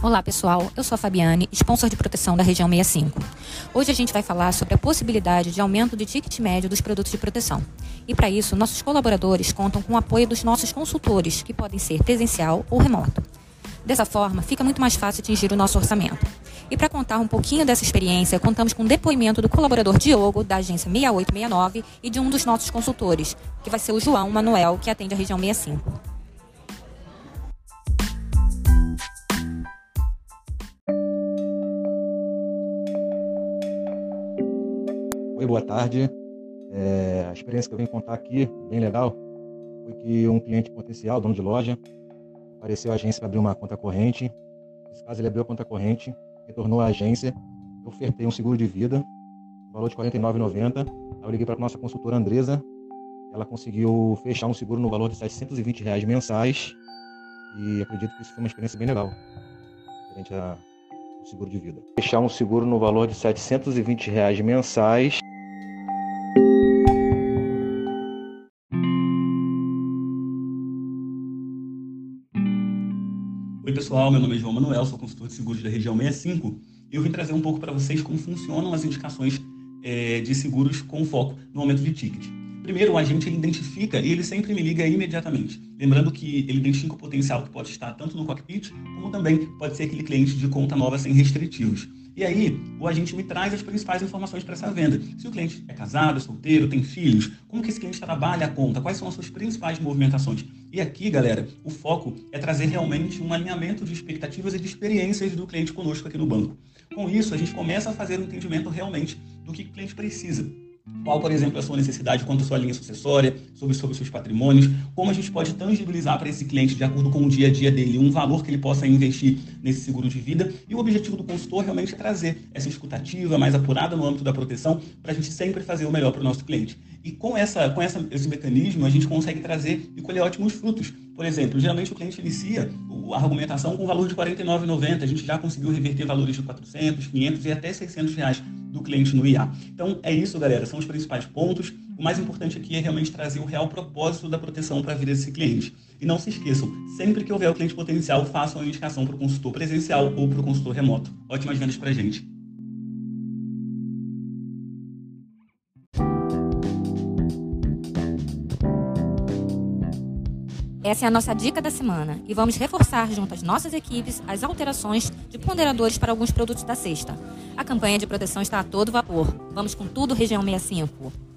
Olá pessoal, eu sou a Fabiane, sponsor de proteção da região 65. Hoje a gente vai falar sobre a possibilidade de aumento de ticket médio dos produtos de proteção. E para isso, nossos colaboradores contam com o apoio dos nossos consultores, que podem ser presencial ou remoto. Dessa forma, fica muito mais fácil atingir o nosso orçamento. E para contar um pouquinho dessa experiência, contamos com o depoimento do colaborador Diogo, da agência 6869, e de um dos nossos consultores, que vai ser o João Manuel, que atende a região 65. Oi, boa tarde. É, a experiência que eu venho contar aqui, bem legal, foi que um cliente potencial, dono de loja, apareceu à agência para abrir uma conta corrente. Nesse caso, ele abriu a conta corrente, retornou à agência, eu ofertei um seguro de vida, valor de R$ 49,90. Eu liguei para a nossa consultora Andresa, ela conseguiu fechar um seguro no valor de 720 reais mensais e acredito que isso foi uma experiência bem legal, referente ao seguro de vida. Fechar um seguro no valor de 720 reais mensais Oi, pessoal, meu nome é João Manuel, sou consultor de seguros da região 65 e eu vim trazer um pouco para vocês como funcionam as indicações é, de seguros com foco no aumento de ticket. Primeiro, o agente identifica e ele sempre me liga imediatamente. Lembrando que ele identifica o potencial que pode estar tanto no cockpit, como também pode ser aquele cliente de conta nova sem restritivos. E aí, o agente me traz as principais informações para essa venda. Se o cliente é casado, é solteiro, tem filhos, como que esse cliente trabalha a conta, quais são as suas principais movimentações. E aqui, galera, o foco é trazer realmente um alinhamento de expectativas e de experiências do cliente conosco aqui no banco. Com isso, a gente começa a fazer um entendimento realmente do que o cliente precisa. Qual, por exemplo, é a sua necessidade quanto à sua linha sucessória, sobre, sobre seus patrimônios, como a gente pode tangibilizar para esse cliente, de acordo com o dia a dia dele, um valor que ele possa investir nesse seguro de vida. E o objetivo do consultor realmente é trazer essa escutativa mais apurada no âmbito da proteção, para a gente sempre fazer o melhor para o nosso cliente. E com, essa, com essa, esse mecanismo, a gente consegue trazer e colher ótimos frutos. Por exemplo, geralmente o cliente inicia a argumentação com valor de R$ 49,90. A gente já conseguiu reverter valores de 400, 500 e até 600 reais do cliente no IA. Então é isso, galera. São os principais pontos. O mais importante aqui é realmente trazer o real propósito da proteção para a vida desse cliente. E não se esqueçam, sempre que houver o cliente potencial, façam a indicação para o consultor presencial ou para o consultor remoto. Ótimas vendas para a gente. Essa é a nossa dica da semana e vamos reforçar junto às nossas equipes as alterações de ponderadores para alguns produtos da cesta. A campanha de proteção está a todo vapor. Vamos com tudo, região 65.